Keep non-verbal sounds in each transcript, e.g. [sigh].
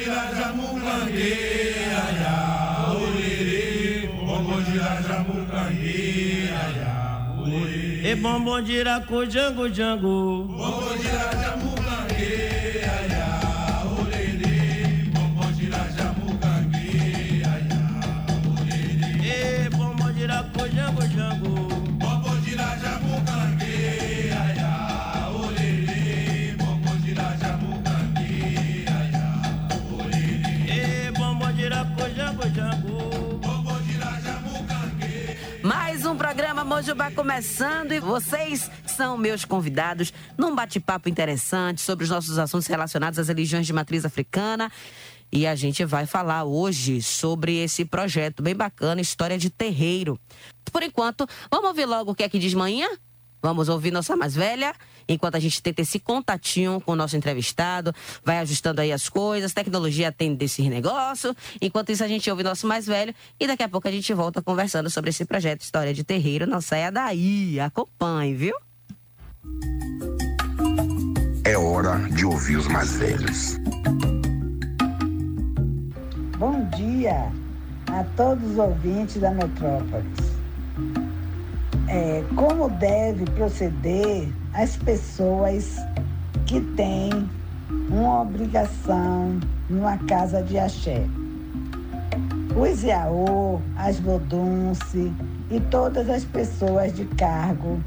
gira jamucangue, aiá, orerê, bombom gira jamucangue, aiá, orerê. E bombom gira cu jango jango. Bombom Mojubá começando e vocês são meus convidados num bate-papo interessante sobre os nossos assuntos relacionados às religiões de matriz africana. E a gente vai falar hoje sobre esse projeto bem bacana, História de Terreiro. Por enquanto, vamos ouvir logo o que é que diz manhã? Vamos ouvir nossa mais velha, enquanto a gente tenta esse contatinho com o nosso entrevistado, vai ajustando aí as coisas, tecnologia atende desse negócio. Enquanto isso, a gente ouve nosso mais velho e daqui a pouco a gente volta conversando sobre esse projeto História de Terreiro. Não saia daí, acompanhe, viu? É hora de ouvir os mais velhos. Bom dia a todos os ouvintes da Metrópolis. É, como deve proceder as pessoas que têm uma obrigação numa casa de axé? Os Iaô, as Vodunce e todas as pessoas de cargo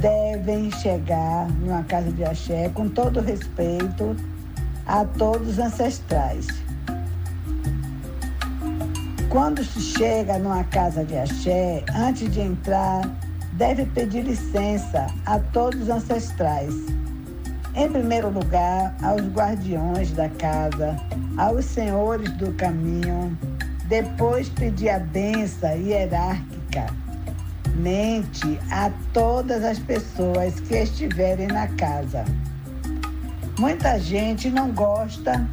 devem chegar numa casa de axé com todo respeito a todos os ancestrais. Quando se chega numa casa de axé, antes de entrar, deve pedir licença a todos os ancestrais. Em primeiro lugar, aos guardiões da casa, aos senhores do caminho, depois pedir a benção hierárquica mente a todas as pessoas que estiverem na casa. Muita gente não gosta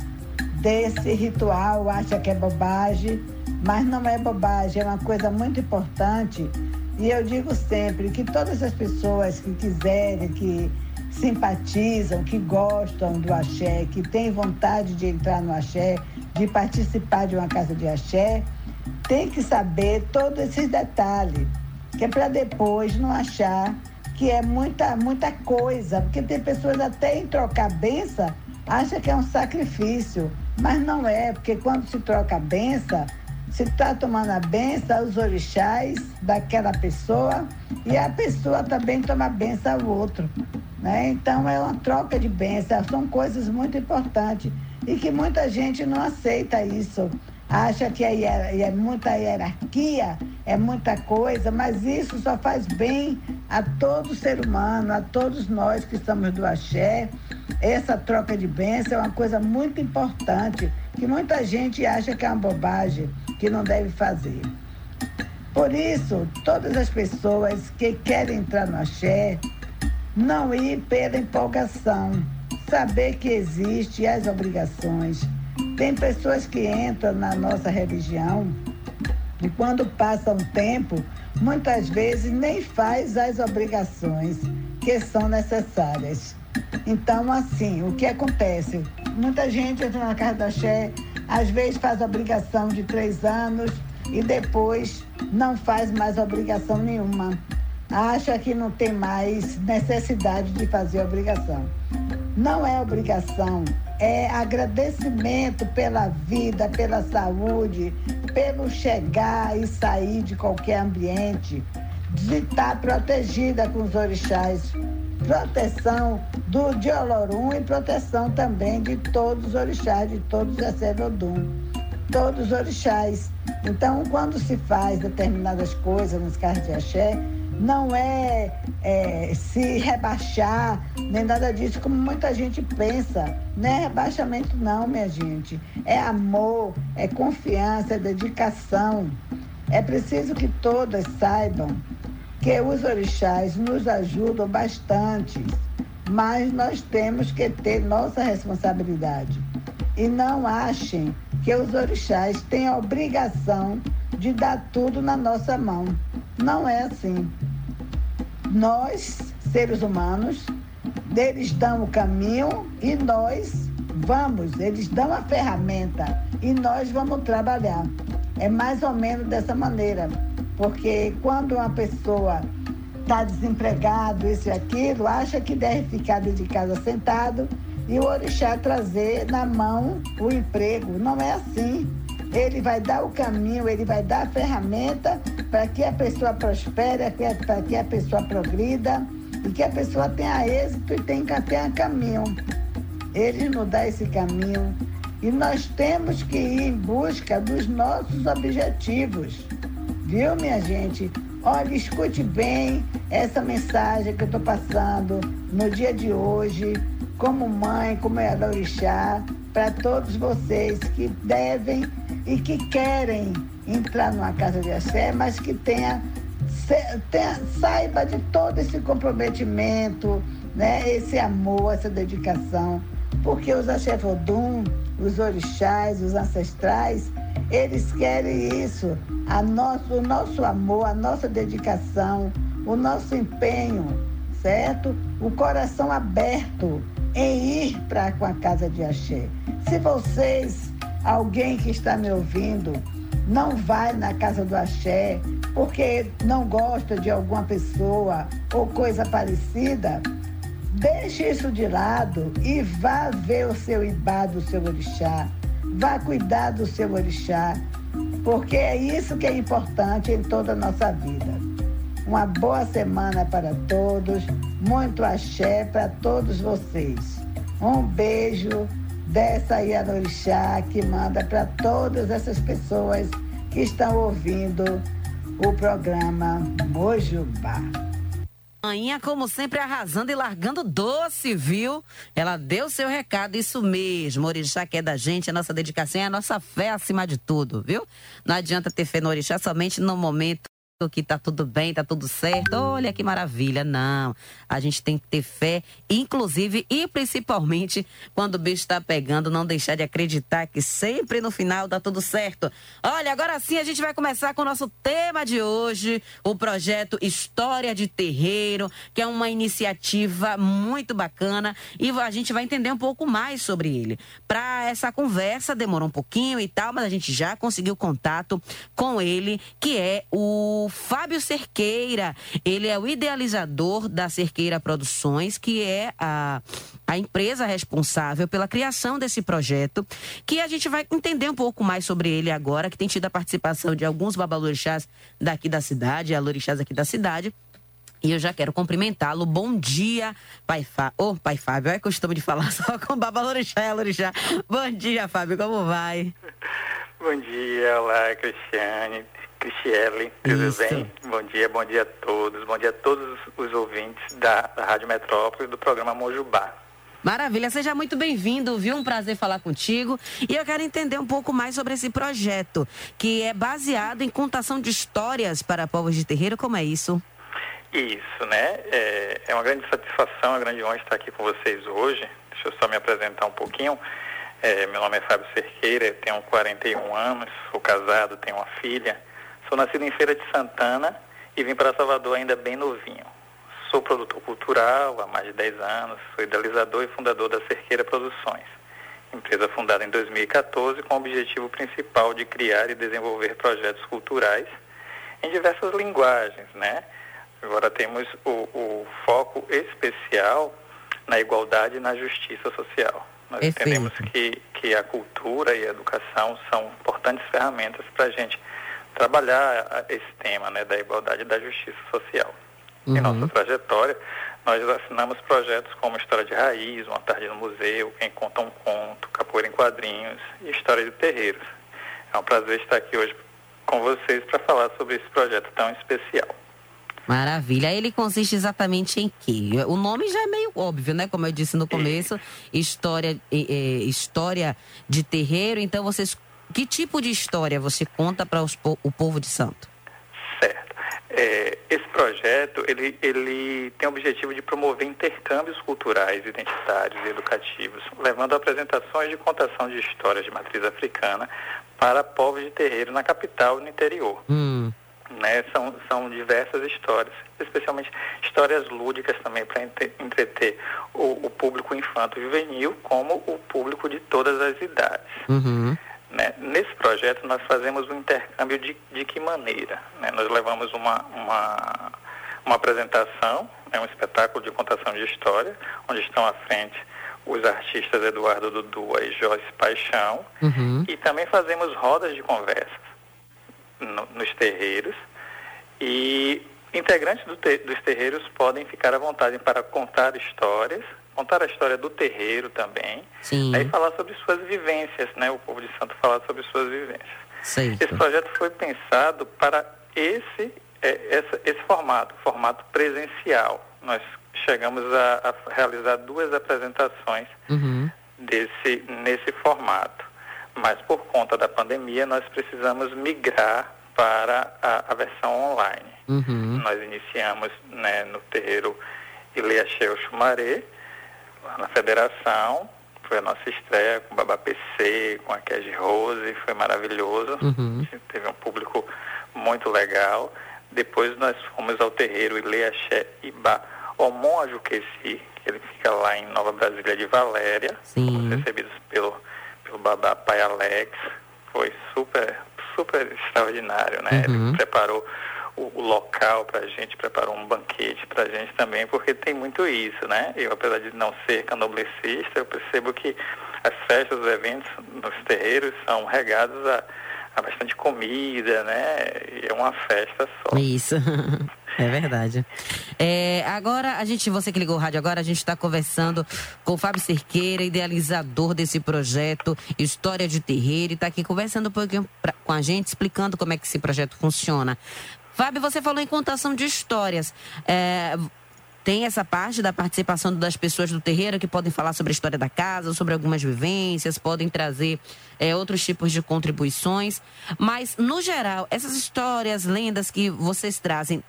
desse ritual, acha que é bobagem, mas não é bobagem, é uma coisa muito importante. E eu digo sempre que todas as pessoas que quiserem, que simpatizam, que gostam do axé, que têm vontade de entrar no axé, de participar de uma casa de axé, tem que saber todos esses detalhes, que é para depois não achar que é muita, muita coisa, porque tem pessoas até em trocar benção, acha que é um sacrifício, mas não é, porque quando se troca benção, se está tomando a benção aos orixás daquela pessoa e a pessoa também toma a benção ao outro. Né? Então é uma troca de bênçãos, são coisas muito importantes e que muita gente não aceita isso. Acha que é, é muita hierarquia, é muita coisa, mas isso só faz bem a todo ser humano, a todos nós que somos do axé. Essa troca de bênção é uma coisa muito importante, que muita gente acha que é uma bobagem, que não deve fazer. Por isso, todas as pessoas que querem entrar no axé, não ir pela empolgação, saber que existem as obrigações. Tem pessoas que entram na nossa religião e quando passa um tempo, muitas vezes nem faz as obrigações que são necessárias. Então, assim, o que acontece? Muita gente entra na casa da Xé, às vezes faz obrigação de três anos e depois não faz mais obrigação nenhuma. Acha que não tem mais necessidade de fazer obrigação. Não é obrigação, é agradecimento pela vida, pela saúde, pelo chegar e sair de qualquer ambiente, de estar protegida com os orixás. Proteção do de Olorum e proteção também de todos os orixás, de todos os Acerodum, todos os orixás. Então, quando se faz determinadas coisas nos carros de axé, não é, é, se rebaixar, nem nada disso, como muita gente pensa. Não é rebaixamento, não, minha gente. É amor, é confiança, é dedicação. É preciso que todas saibam que os orixás nos ajudam bastante, mas nós temos que ter nossa responsabilidade. E não achem que os orixás têm a obrigação de dar tudo na nossa mão. Não é assim. Nós, seres humanos, eles dão o caminho e nós vamos, eles dão a ferramenta e nós vamos trabalhar. É mais ou menos dessa maneira, porque quando uma pessoa está desempregado, isso e aquilo, acha que deve ficar dentro de casa sentado e o orixá trazer na mão o emprego. Não é assim. Ele vai dar o caminho, ele vai dar a ferramenta para que a pessoa prospere, para que a pessoa progrida e que a pessoa tenha êxito e tenha, tenha caminho. Ele nos dá esse caminho e nós temos que ir em busca dos nossos objetivos. Viu, minha gente? Olha, escute bem essa mensagem que eu estou passando no dia de hoje, como mãe, como é orixá, para todos vocês que devem e que querem entrar numa casa de axé, mas que tenha, tenha saiba de todo esse comprometimento, né, esse amor, essa dedicação, porque os axé vodum, os orixás, os ancestrais, eles querem isso, a nosso, o nosso amor, a nossa dedicação, o nosso empenho, certo? O coração aberto em ir para com a casa de Axé. Se vocês, alguém que está me ouvindo, não vai na casa do Axé porque não gosta de alguma pessoa ou coisa parecida, deixe isso de lado e vá ver o seu ibá do seu orixá Vá cuidar do seu orixá, porque é isso que é importante em toda a nossa vida. Uma boa semana para todos, muito axé para todos vocês. Um beijo dessa aí a que manda para todas essas pessoas que estão ouvindo o programa Mojubá. Rainha, como sempre, arrasando e largando doce, viu? Ela deu seu recado, isso mesmo. Orixá que é da gente, a nossa dedicação é a nossa fé acima de tudo, viu? Não adianta ter fé no Orixá somente no momento que tá tudo bem, tá tudo certo. Olha que maravilha. Não. A gente tem que ter fé, inclusive e principalmente quando o bicho tá pegando, não deixar de acreditar que sempre no final dá tudo certo. Olha, agora sim a gente vai começar com o nosso tema de hoje, o projeto História de Terreiro, que é uma iniciativa muito bacana e a gente vai entender um pouco mais sobre ele. Para essa conversa demorou um pouquinho e tal, mas a gente já conseguiu contato com ele, que é o Fábio Cerqueira. Ele é o idealizador da Cerqueira Produções, que é a, a empresa responsável pela criação desse projeto, que a gente vai entender um pouco mais sobre ele agora, que tem tido a participação de alguns babalorixás daqui da cidade, alorixás aqui da cidade. E eu já quero cumprimentá-lo. Bom dia, Pai Fábio. Ô, Pai Fábio, é costume de falar [laughs] só com Babalorixá e Alorixá. Bom dia, Fábio, como vai? Bom dia, olá, Cristiane. Cristiele, tudo Isso. bem? Bom dia, bom dia a todos. Bom dia a todos os ouvintes da Rádio Metrópole e do programa Mojubá. Maravilha, seja muito bem-vindo, viu? Um prazer falar contigo. E eu quero entender um pouco mais sobre esse projeto, que é baseado em contação de histórias para povos de terreiro. Como é isso? Isso, né? É, é uma grande satisfação, uma grande honra estar aqui com vocês hoje. Deixa eu só me apresentar um pouquinho. É, meu nome é Fábio Cerqueira, tenho 41 anos, sou casado, tenho uma filha. Sou nascido em Feira de Santana e vim para Salvador ainda bem novinho. Sou produtor cultural há mais de 10 anos, sou idealizador e fundador da Cerqueira Produções, empresa fundada em 2014 com o objetivo principal de criar e desenvolver projetos culturais em diversas linguagens, né? Agora temos o, o foco especial na igualdade e na justiça social. Nós Perfeito. entendemos que, que a cultura e a educação são importantes ferramentas para a gente trabalhar esse tema né, da igualdade e da justiça social. Uhum. Em nossa trajetória, nós assinamos projetos como História de Raiz, Uma Tarde no Museu, Quem Conta um Conto, Capoeira em Quadrinhos e História de Terreiros. É um prazer estar aqui hoje com vocês para falar sobre esse projeto tão especial. Maravilha. Ele consiste exatamente em quê? O nome já é meio óbvio, né? Como eu disse no começo, história, é, história de terreiro. Então vocês que tipo de história você conta para o povo de Santo? Certo. É, esse projeto ele, ele tem o objetivo de promover intercâmbios culturais, identitários e educativos, levando apresentações de contação de histórias de matriz africana para povos de terreiro na capital e no interior. Hum. né? São, são diversas histórias, especialmente histórias lúdicas também para entreter o, o público infanto-juvenil como o público de todas as idades. Uhum. Né? Nesse projeto nós fazemos um intercâmbio de, de que maneira? Né? Nós levamos uma, uma, uma apresentação, né? um espetáculo de contação de história, onde estão à frente os artistas Eduardo Dudu e Joyce Paixão, Uhum. e também fazemos rodas de conversas no- nos terreiros e integrantes do te- dos terreiros podem ficar à vontade para contar histórias, contar a história do terreiro também, Sim. aí falar sobre suas vivências, né? O povo de Santo falar sobre suas vivências. Certo. Esse projeto foi pensado para esse, é, essa- esse formato, formato presencial. Nós chegamos a, a realizar duas apresentações Uhum. desse, nesse formato. Mas por conta da pandemia, nós precisamos migrar para a, a versão online. Uhum. Nós iniciamos né, no terreiro Chumaré, lá na Federação. Foi a nossa estreia com o Babá PC, com a Kege Rose, foi maravilhoso. Uhum. Teve um público muito legal. Depois nós fomos ao terreiro Ileaxé Ibá Omon Ajuqueci, que ele fica lá em Nova Brasília de Valéria. Sim. Fomos recebidos pelo, pelo Babá Pai Alex. Foi super, super extraordinário, né? Uhum. Ele preparou o, o local para a gente, preparou um banquete para a gente também, porque tem muito isso, né? Eu, apesar de não ser candomblessista, eu percebo que as festas, os eventos nos terreiros são regados a, a bastante comida, né? E é uma festa só. Isso. [laughs] É verdade. É, agora, a gente, você que ligou o rádio agora, a gente está conversando com o Fábio Cerqueira, idealizador desse projeto História de Terreiro, e está aqui conversando um pouquinho pra- com a gente, explicando como é que esse projeto funciona. Fábio, você falou em contação de histórias. É, tem essa parte da participação das pessoas do terreiro que podem falar sobre a história da casa, sobre algumas vivências, podem trazer é, outros tipos de contribuições. Mas, no geral, essas histórias, lendas que vocês trazem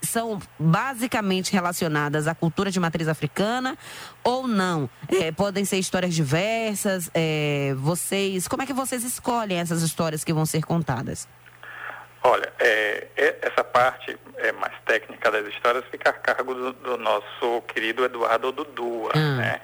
são basicamente relacionadas à cultura de matriz africana ou não? É, podem ser histórias diversas. é, vocês, como é que vocês escolhem essas histórias que vão ser contadas? Olha, é, é- essa parte é, mais técnica das histórias fica a cargo do, do nosso querido Eduardo Dudua, Hum. né?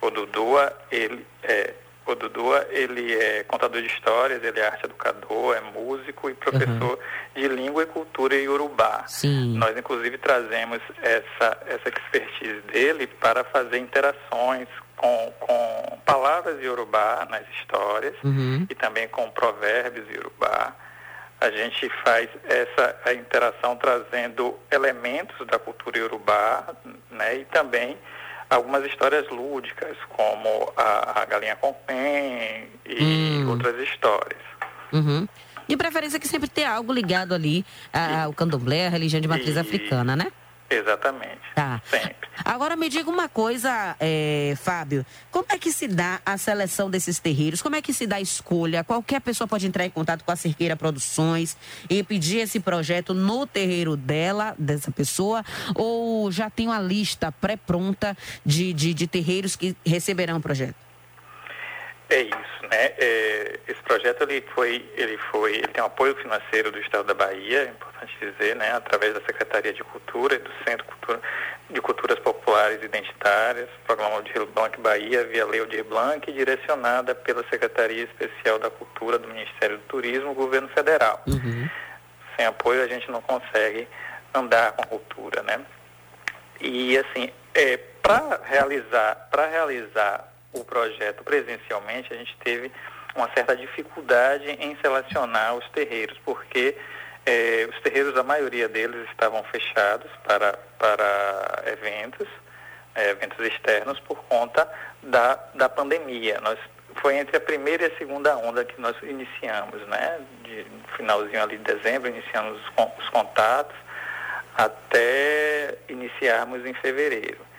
O Dudua, ele é, o Dudua, ele é contador de histórias, ele é arte educador, é músico e professor de língua e cultura iorubá. Sim. Nós, inclusive, trazemos essa, essa expertise dele para fazer interações com, com palavras iorubá nas histórias Uhum. e também com provérbios iorubá. A gente faz essa a interação trazendo elementos da cultura iorubá né, e também algumas histórias lúdicas, como a, a galinha com pen e Hum. outras histórias. Uhum. De preferência que sempre tenha algo ligado ali ao candomblé, a religião de matriz E- africana, né? Exatamente. Tá. Sempre. Agora me diga uma coisa, é, Fábio. Como é que se dá a seleção desses terreiros? Como é que se dá a escolha? Qualquer pessoa pode entrar em contato com a Cerqueira Produções e pedir esse projeto no terreiro dela, dessa pessoa? Ou já tem uma lista pré-pronta de, de, de terreiros que receberão o projeto? É isso, né? É, esse projeto ele foi, ele foi, ele tem um apoio financeiro do Estado da Bahia, é importante dizer, né? Através da Secretaria de Cultura e do Centro Cultura, de Culturas Populares e Identitárias, Programa Aldir Blanc Bahia, via Lei Aldir Blanc, direcionada pela Secretaria Especial da Cultura do Ministério do Turismo, Governo Federal. Sem apoio a gente não consegue andar com a cultura, né? E assim, é, para realizar, para realizar o projeto presencialmente, a gente teve uma certa dificuldade em selecionar os terreiros, porque eh, os terreiros, a maioria deles estavam fechados para, para eventos, eh, eventos externos, por conta da, da pandemia. Nós, foi entre a primeira e a segunda onda que nós iniciamos, né? De, finalzinho ali de dezembro, iniciamos os, os contatos, até iniciarmos em fevereiro.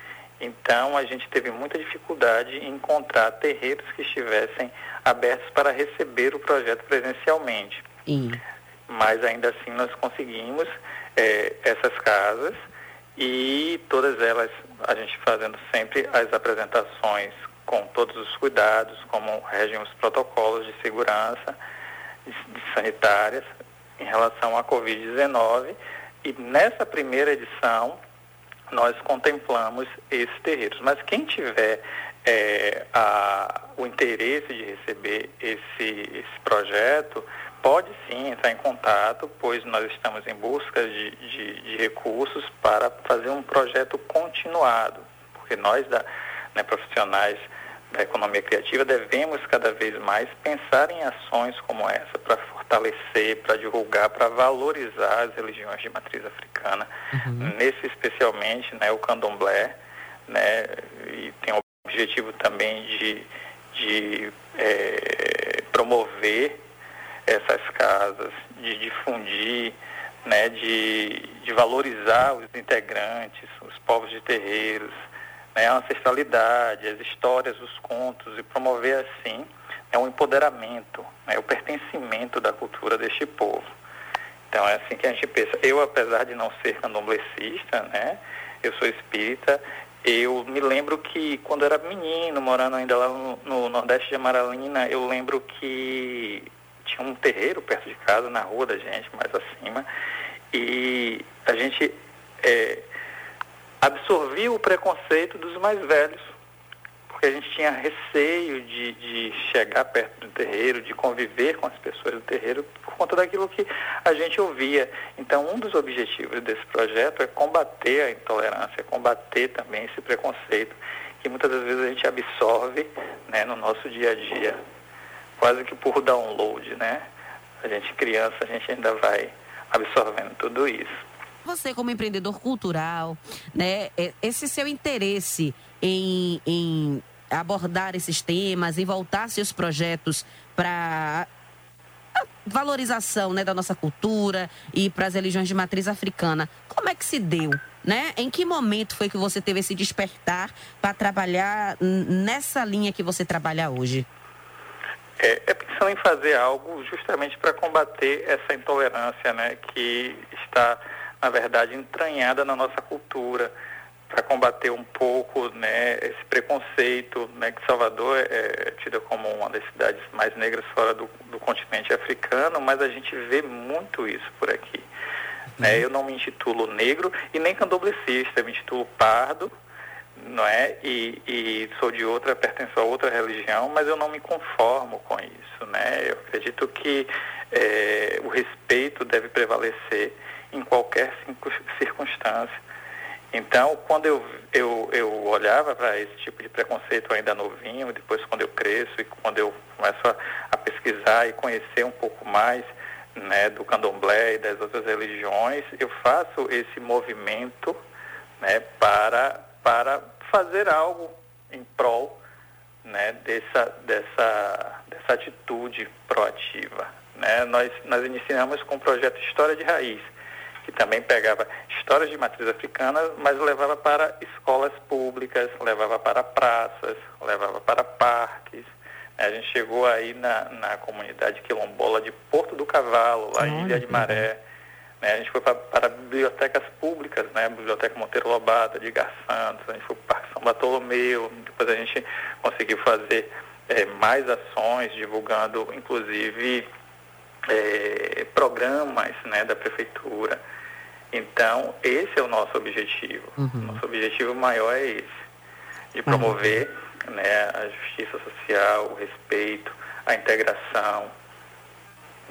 Então, a gente teve muita dificuldade em encontrar terreiros que estivessem abertos para receber o projeto presencialmente. Sim. Mas ainda assim nós conseguimos eh, essas casas e todas elas a gente fazendo sempre as apresentações com todos os cuidados, como regem os protocolos de segurança de, de sanitárias, em relação à Covid-19 e nessa primeira edição nós contemplamos esses terreiros. Mas quem tiver é, a, o interesse de receber esse, esse projeto, pode sim entrar em contato, pois nós estamos em busca de, de, de recursos para fazer um projeto continuado, porque nós, da, né, profissionais da economia criativa, devemos cada vez mais pensar em ações como essa para fortalecer, para divulgar, para valorizar as religiões de matriz africana, uhum. nesse especialmente né, o candomblé, né, e tem o objetivo também de, de é, promover essas casas, de difundir, né, de, de valorizar os integrantes, os povos de terreiros, né, a ancestralidade, as histórias, os contos, e promover assim é um empoderamento, né, o pertencimento da cultura deste povo. Então é assim que a gente pensa. Eu, apesar de não ser candomblessista, né, eu sou espírita, eu me lembro que quando era menino, morando ainda lá no, no Nordeste de Amaralina, eu lembro que tinha um terreiro perto de casa, na rua da gente, mais acima, e a gente é, absorvia o preconceito dos mais velhos, porque a gente tinha receio de, de chegar perto do terreiro, de conviver com as pessoas do terreiro, por conta daquilo que a gente ouvia. Então, um dos objetivos desse projeto é combater a intolerância, combater também esse preconceito que muitas das vezes a gente absorve né, no nosso dia a dia quase que por download, né? A gente criança, a gente ainda vai absorvendo tudo isso. Você como empreendedor cultural, né? É, esse seu interesse em, em abordar esses temas, em voltar seus projetos para valorização né, da nossa cultura e para as religiões de matriz africana. Como é que se deu? Né? Em que momento foi que você teve esse despertar para trabalhar nessa linha que você trabalha hoje? É, é pensando em fazer algo justamente para combater essa intolerância, né, que está, na verdade, entranhada na nossa cultura, para combater um pouco, né, esse preconceito, né, que Salvador é, é tida como uma das cidades mais negras fora do, do continente africano, mas a gente vê muito isso por aqui. Né? Uhum. Eu não me intitulo negro e nem candomblessista, me intitulo pardo, não é? E, e, sou de outra, pertenço a outra religião, mas eu não me conformo com isso, né? Eu acredito que é, o respeito deve prevalecer em qualquer circunstância. Então, quando eu, eu, eu olhava para esse tipo de preconceito ainda novinho, depois quando eu cresço e quando eu começo a, a pesquisar e conhecer um pouco mais né, do candomblé e das outras religiões, eu faço esse movimento né, para para fazer algo em prol né, dessa, dessa, dessa atitude proativa. Né? Nós, nós iniciamos com o projeto História de Raiz, que também pegava histórias de matriz africana, mas levava para escolas públicas, levava para praças, levava para parques. A gente chegou aí na, na comunidade quilombola de Porto do Cavalo, lá em Ilha de Maré. Né? A gente foi para bibliotecas públicas, né? Biblioteca Monteiro Lobato, de Santos, a gente foi para o Parque São Bartolomeu, depois a gente conseguiu fazer é, mais ações, divulgando inclusive é, programas né, da prefeitura. Então, esse é o nosso objetivo. Uhum. Nosso objetivo maior é esse, de promover uhum. né, a justiça social, o respeito, a integração,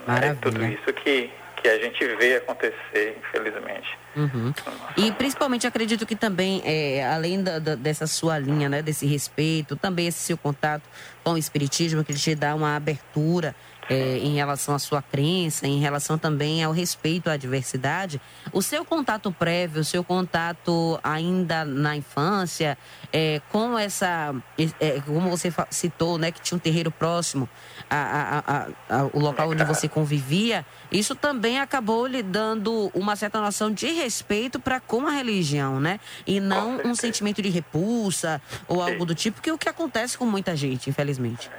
né, tudo isso que que a gente vê acontecer, infelizmente. Uhum. E principalmente acredito que também, é, além da, da, dessa sua linha, né, desse respeito, também esse seu contato com o Espiritismo, que te dá uma abertura é, em relação à sua crença, em relação também ao respeito à diversidade, o seu contato prévio, o seu contato ainda na infância, é, com essa, é, como você citou, né, que tinha um terreiro próximo ao local onde você convivia, isso também acabou lhe dando uma certa noção de respeito para com a religião, né? E não um sentimento de repulsa ou algo do tipo, que é o que acontece com muita gente, infelizmente.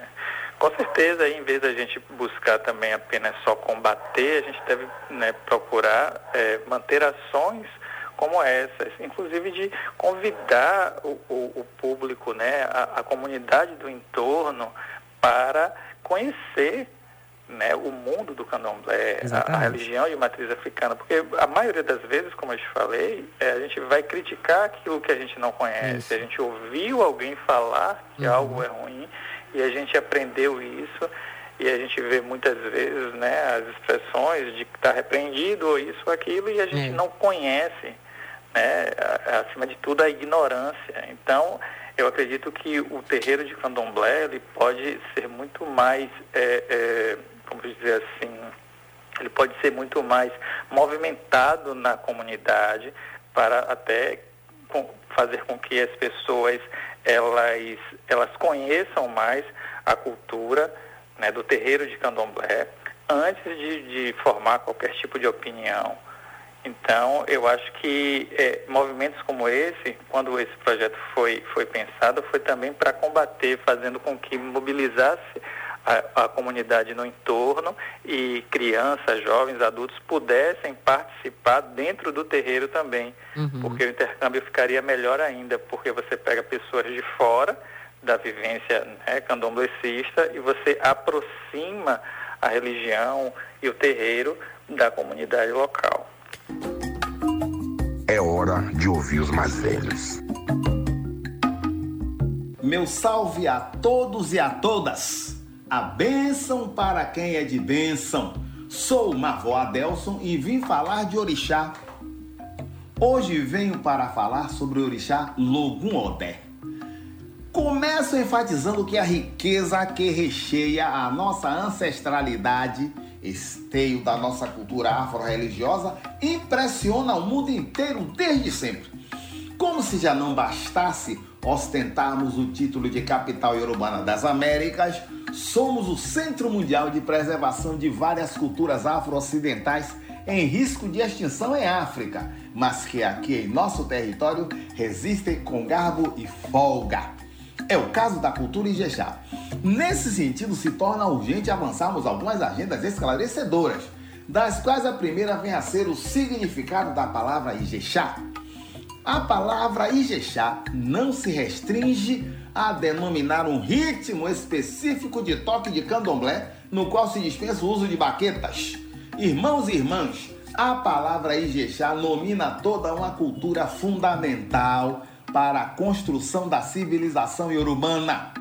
Com certeza, em vez da gente buscar também apenas só combater, a gente deve né, procurar é, manter ações como essas, inclusive de convidar o, o, o público, né, a, a, comunidade do entorno para conhecer né, o mundo do candomblé, a, a, religião de matriz africana, porque a maioria das vezes, como eu te falei, é, a gente vai criticar aquilo que a gente não conhece, Isso. a gente ouviu alguém falar que Uhum. algo é ruim e a gente aprendeu isso e a gente vê muitas vezes né, as expressões de que está repreendido ou isso ou aquilo e a gente É. não conhece, né, acima de tudo, a ignorância. Então, eu acredito que o terreiro de candomblé ele pode ser muito mais, é, é, como dizer assim, ele pode ser muito mais movimentado na comunidade para até fazer com que as pessoas elas, elas conheçam mais a cultura né, do terreiro de candomblé antes de, de formar qualquer tipo de opinião. Então, eu acho que eh, movimentos como esse, quando esse projeto foi, foi pensado, foi também para combater, fazendo com que mobilizasse a, a comunidade no entorno e crianças, jovens, adultos pudessem participar dentro do terreiro também, porque o intercâmbio ficaria melhor ainda, porque você pega pessoas de fora da vivência né, candomblessista e você aproxima a religião e o terreiro da comunidade local. É hora de ouvir os mais velhos. Meu salve a todos e a todas. A bênção para quem é de bênção. Sou Mavó Adelson e vim falar de orixá. Hoje venho para falar sobre o orixá Logum Odé. Começo enfatizando que a riqueza que recheia a nossa ancestralidade, esteio da nossa cultura afro-religiosa, impressiona o mundo inteiro desde sempre. Como se já não bastasse ostentarmos o título de capital urbana das Américas, somos o centro mundial de preservação de várias culturas afro-ocidentais em risco de extinção em África, mas que aqui em nosso território resistem com garbo e folga. É o caso da cultura Ijexá. Nesse sentido, se torna urgente avançarmos algumas agendas esclarecedoras, das quais a primeira vem a ser o significado da palavra Ijexá. A palavra Ijexá não se restringe a denominar um ritmo específico de toque de candomblé, no qual se dispensa o uso de baquetas. Irmãos e irmãs, a palavra Ijexá nomina toda uma cultura fundamental para a construção da civilização iorubana.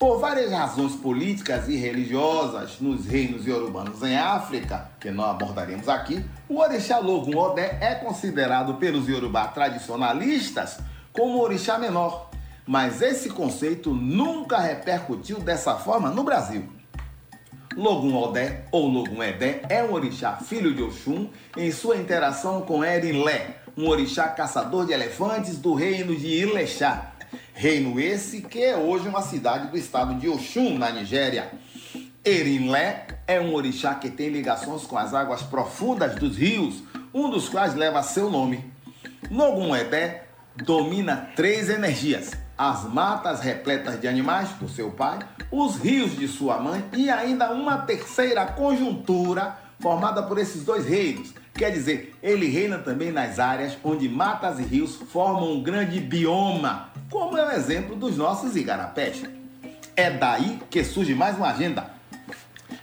Por várias razões políticas e religiosas nos reinos iorubanos em África, que não abordaremos aqui, o orixá Logum Odé é considerado pelos iorubá tradicionalistas como orixá menor. Mas esse conceito nunca repercutiu dessa forma no Brasil. Logum Odé ou Logum Edé é um orixá filho de Oxum em sua interação com Erinlé, um orixá caçador de elefantes do reino de Ilexá. Reino esse que é hoje uma cidade do estado de Oxum, na Nigéria. Erinlé é um orixá que tem ligações com as águas profundas dos rios, um dos quais leva seu nome. Logum Edé domina três energias: as matas repletas de animais do seu pai, os rios de sua mãe e ainda uma terceira conjuntura formada por esses dois reinos. Quer dizer, ele reina também nas áreas onde matas e rios formam um grande bioma, como é o exemplo dos nossos igarapés. É daí que surge mais uma agenda.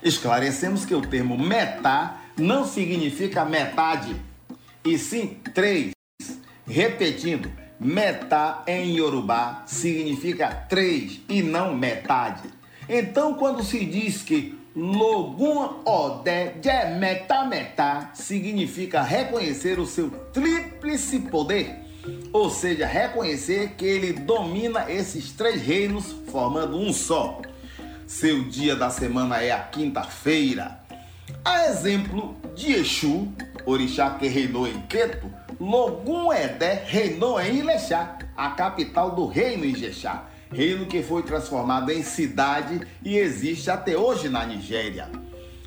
Esclarecemos que o termo metá não significa metade, e sim três. Repetindo, metá em Yorubá significa três e não metade. Então, quando se diz que Logum Odé de metá metá significa reconhecer o seu tríplice poder, ou seja, reconhecer que ele domina esses três reinos formando um só. Seu dia da semana é a quinta-feira. A exemplo de Exu, orixá que reinou em Queto, Logum Edé reinou em Ilexá, a capital do reino Ijexá, reino que foi transformado em cidade e existe até hoje na Nigéria.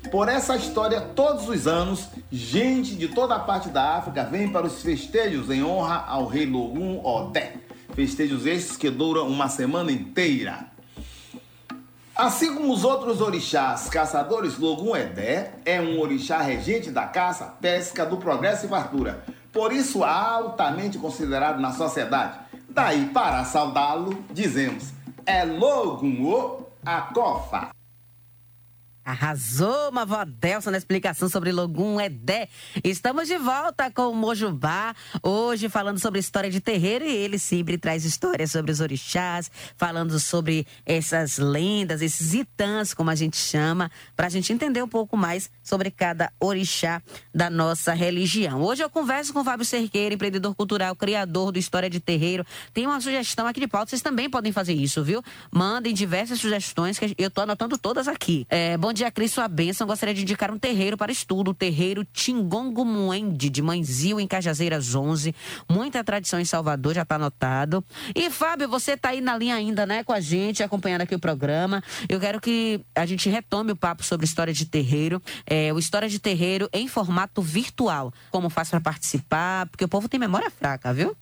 Por essa história, todos os anos, gente de toda a parte da África vem para os festejos em honra ao rei Logum Odé. Festejos estes que duram uma semana inteira. Assim como os outros orixás, caçadores Logum Edé é um orixá regente da caça, pesca, do progresso e fartura. Por isso, altamente considerado na sociedade. Daí, para saudá-lo, dizemos: é Logum o Acofa. Arrasou, uma vó Delson na explicação sobre Logum Edé. Estamos de volta com o Mojubá, hoje falando sobre história de terreiro e ele sempre traz histórias sobre os orixás, falando sobre essas lendas, esses itãs, como a gente chama, para a gente entender um pouco mais sobre cada orixá da nossa religião. Hoje eu converso com Fábio Cerqueira, empreendedor cultural, criador do História de Terreiro. Tem uma sugestão aqui de pauta, vocês também podem fazer isso, viu? Mandem diversas sugestões que eu tô anotando todas aqui. É, bom dia, Cris, sua bênção. Gostaria de indicar um terreiro para estudo, o terreiro Tingongo Muende, de Manzil, em Cajazeiras 11. Muita tradição em Salvador, já está anotado. E, Fábio, você está aí na linha ainda, né, com a gente, acompanhando aqui o programa. Eu quero que a gente retome o papo sobre história de terreiro. É, o História de Terreiro em formato virtual. Como faz para participar? Porque o povo tem memória fraca, viu?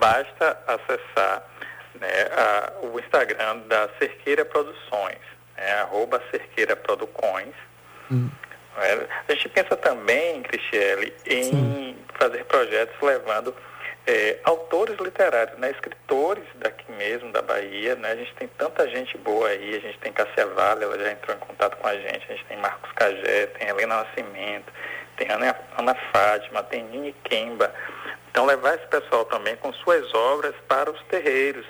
Basta acessar né, a, o Instagram da Cerqueira Produções, né, arroba Cerqueira Producões. Hum. É, a gente pensa também, Cristiele, em Sim. fazer projetos levando é, autores literários, né, escritores daqui mesmo, da Bahia. Né, a gente tem tanta gente boa aí, a gente tem Cássia Vale, ela já entrou em contato com a gente, a gente tem Marcos Cagé, tem Helena Nascimento, tem Ana, Ana Fátima, tem Nini Kemba. Então levar esse pessoal também com suas obras para os terreiros,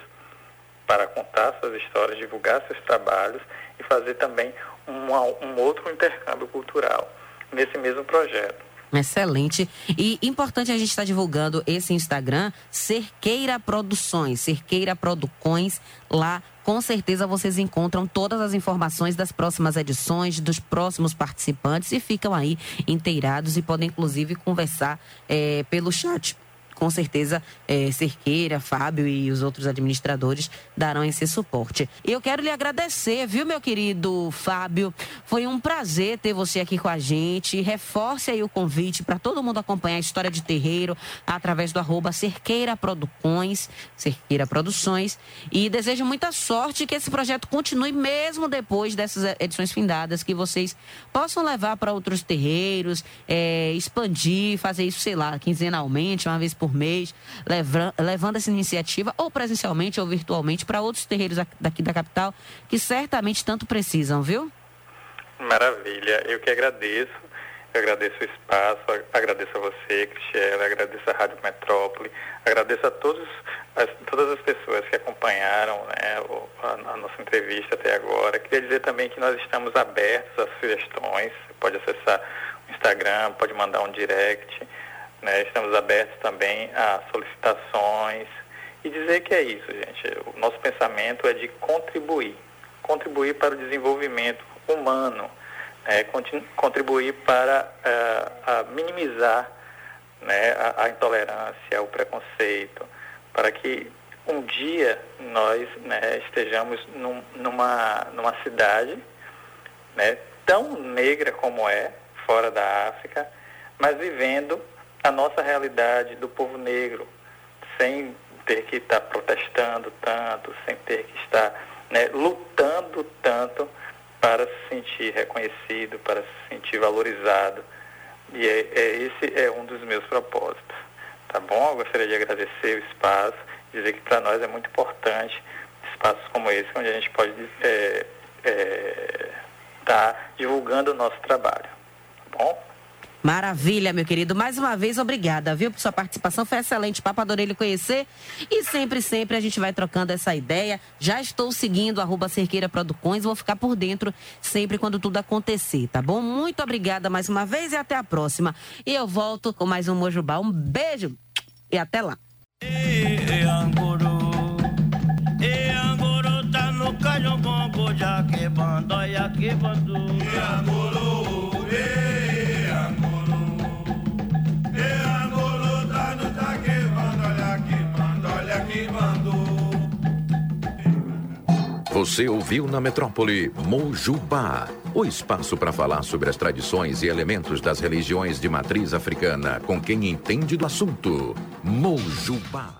para contar suas histórias, divulgar seus trabalhos e fazer também um outro intercâmbio cultural nesse mesmo projeto. Excelente. E importante a gente estar divulgando esse Instagram, Cerqueira Produções, Cerqueira Producões. Lá, com certeza, vocês encontram todas as informações das próximas edições, dos próximos participantes e ficam aí inteirados e podem, inclusive, conversar eh, pelo chat. Com certeza, eh, Cerqueira, Fábio e os outros administradores darão esse suporte. Eu quero lhe agradecer, viu, meu querido Fábio? Foi um prazer ter você aqui com a gente. Reforce aí o convite para todo mundo acompanhar a história de terreiro através do arroba Cerqueira Producões, Cerqueira Produções. E desejo muita sorte que esse projeto continue mesmo depois dessas edições findadas, que vocês possam levar para outros terreiros, eh, expandir, fazer isso, sei lá, quinzenalmente, uma vez por mês, leva- levando essa iniciativa, ou presencialmente ou virtualmente, para outros terreiros aqui- daqui da capital, que certamente tanto precisam, viu? Maravilha, eu que agradeço, eu agradeço o espaço, a- agradeço a você, Cristiane, agradeço a Rádio Metrópole, agradeço a todos, as- todas as pessoas que acompanharam né, a, a nossa entrevista até agora. Queria dizer também que nós estamos abertos às sugestões, você pode acessar o Instagram, pode mandar um direct, né, estamos abertos também a solicitações. E dizer que é isso, gente, o nosso pensamento é de contribuir, contribuir para o desenvolvimento humano, é, conti- contribuir para a minimizar né, a, a intolerância, o preconceito, para que um dia nós né, estejamos num- numa, numa cidade né, tão negra como é, fora da África, mas vivendo a nossa realidade do povo negro, sem ter que estar protestando tanto, sem ter que estar né, lutando tanto para se sentir reconhecido, para se sentir valorizado. E é, é- esse é um dos meus propósitos. Tá bom? Eu gostaria de agradecer o espaço, dizer que para nós é muito importante espaços como esse, onde a gente pode estar divulgando o nosso trabalho. Tá bom? Maravilha, meu querido. Mais uma vez, obrigada, viu, por sua participação. Foi excelente, papo, adorei lhe conhecer. E sempre, sempre a gente vai trocando essa ideia. Já estou seguindo arroba Cerqueira Producões, vou ficar por dentro sempre quando tudo acontecer, tá bom? Muito obrigada mais uma vez e até a próxima. E eu volto com mais um Mojubá. Um beijo e até lá. E e Anguru tá no calhambongo, já que que bandu. E Você ouviu na Metrópole Mojubá, o espaço para falar sobre as tradições e elementos das religiões de matriz africana com quem entende do assunto. Mojubá.